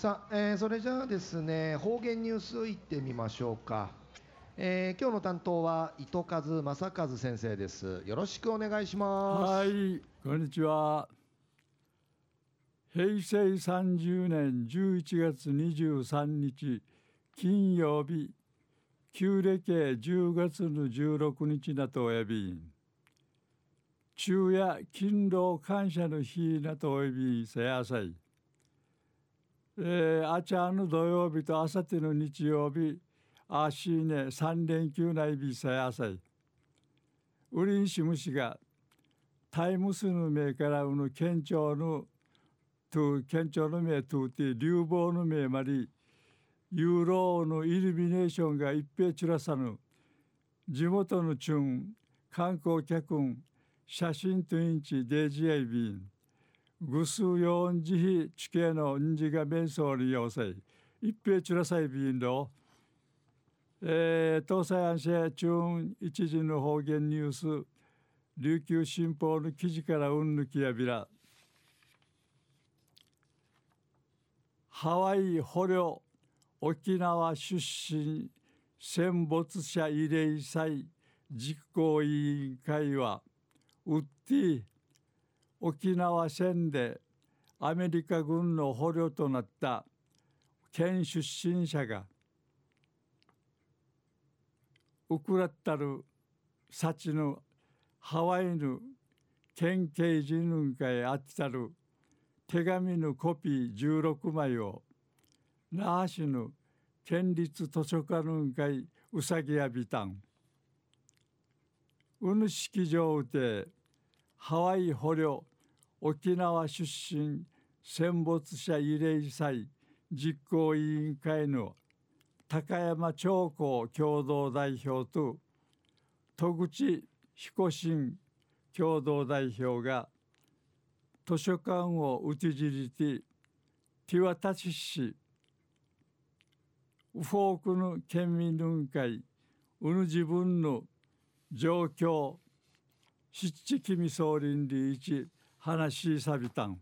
さあ、えー、それじゃあですね方言ニュースいってみましょうか、えー、今日の担当は糸数正和先生です。よろしくお願いします。はいこんにちは。平成30年11月23日金曜日旧暦10月の16日なとおやび。昼夜勤労感謝の日なとおやびせやさい。えー、あちゃの土曜日とあさっての日曜日あしね3連休内日さやさい。ウリンシムシがタイムスの目からうぬ県庁のと県庁の目とって流亡の目までユーロのイルミネーションが一平ちらさぬ。地元のチュン観光客写真とインチデジエイビン。ぐすよんじひ地形のんじが弁装に要塞一平チュラサイビンドえー、東西安市中一時の方言ニュース。琉球新報の記事からうんぬきやびら。ハワイ捕虜。沖縄出身。戦没者慰霊祭。実行委員会は。ウッディ沖縄戦でアメリカ軍の捕虜となった県出身者がウクラッタルサチのハワイの県警人運会あったる手紙のコピー16枚を那覇市の県立図書館運会うさぎやびたん。うぬ式場でハワイ捕虜沖縄出身戦没者慰霊祭実行委員会の高山長江共同代表と戸口彦新共同代表が図書館をうちじりてティワタチ市ウフォークの県民運会うぬ自分の状況七地み総林理一話しさびたん。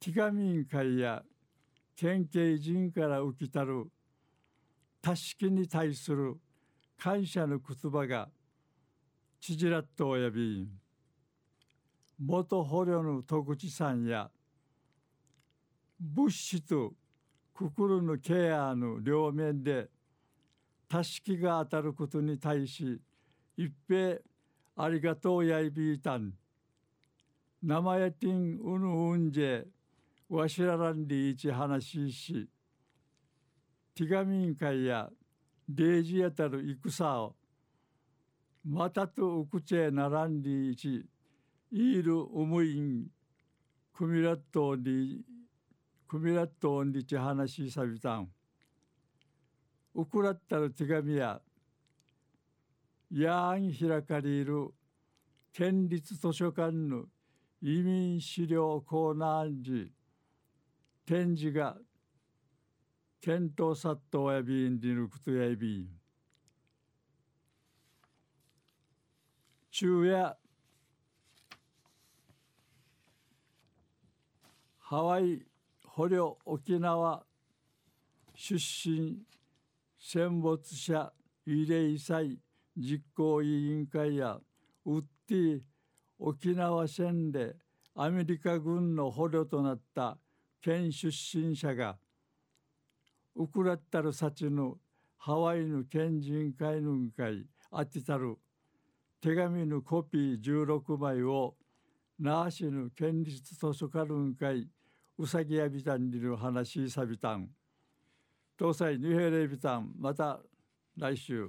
ティガミン会や県警人から浮きたるたしきに対する感謝の言葉がちじらっとおやび元捕虜の徳地さんや物資と心のケアの両面でたしきが当たることに対し一平ありがとうやいびいたん。名前ティンウヌウンジェわしららんりいち話ししティガミン会やデージやたる戦をまたとうくちえならんりいちイールウムインクミラットンリクミラットンリチ話さびたん。ウクラッタる手紙ややん開かれる県立図書館の移民資料コーナー時展示が検討殺到やびんりぬくとやびん昼夜ハワイ捕虜沖縄出身戦没者慰霊祭実行委員会やウッディ沖縄戦でアメリカ軍の捕虜となった県出身者がウクラッタルサチのハワイの県人会の会あってたる手紙のコピー16枚を那覇市の県立図書館の会うさぎやびたんにる話さびたん東西二平礼びたんまた来週。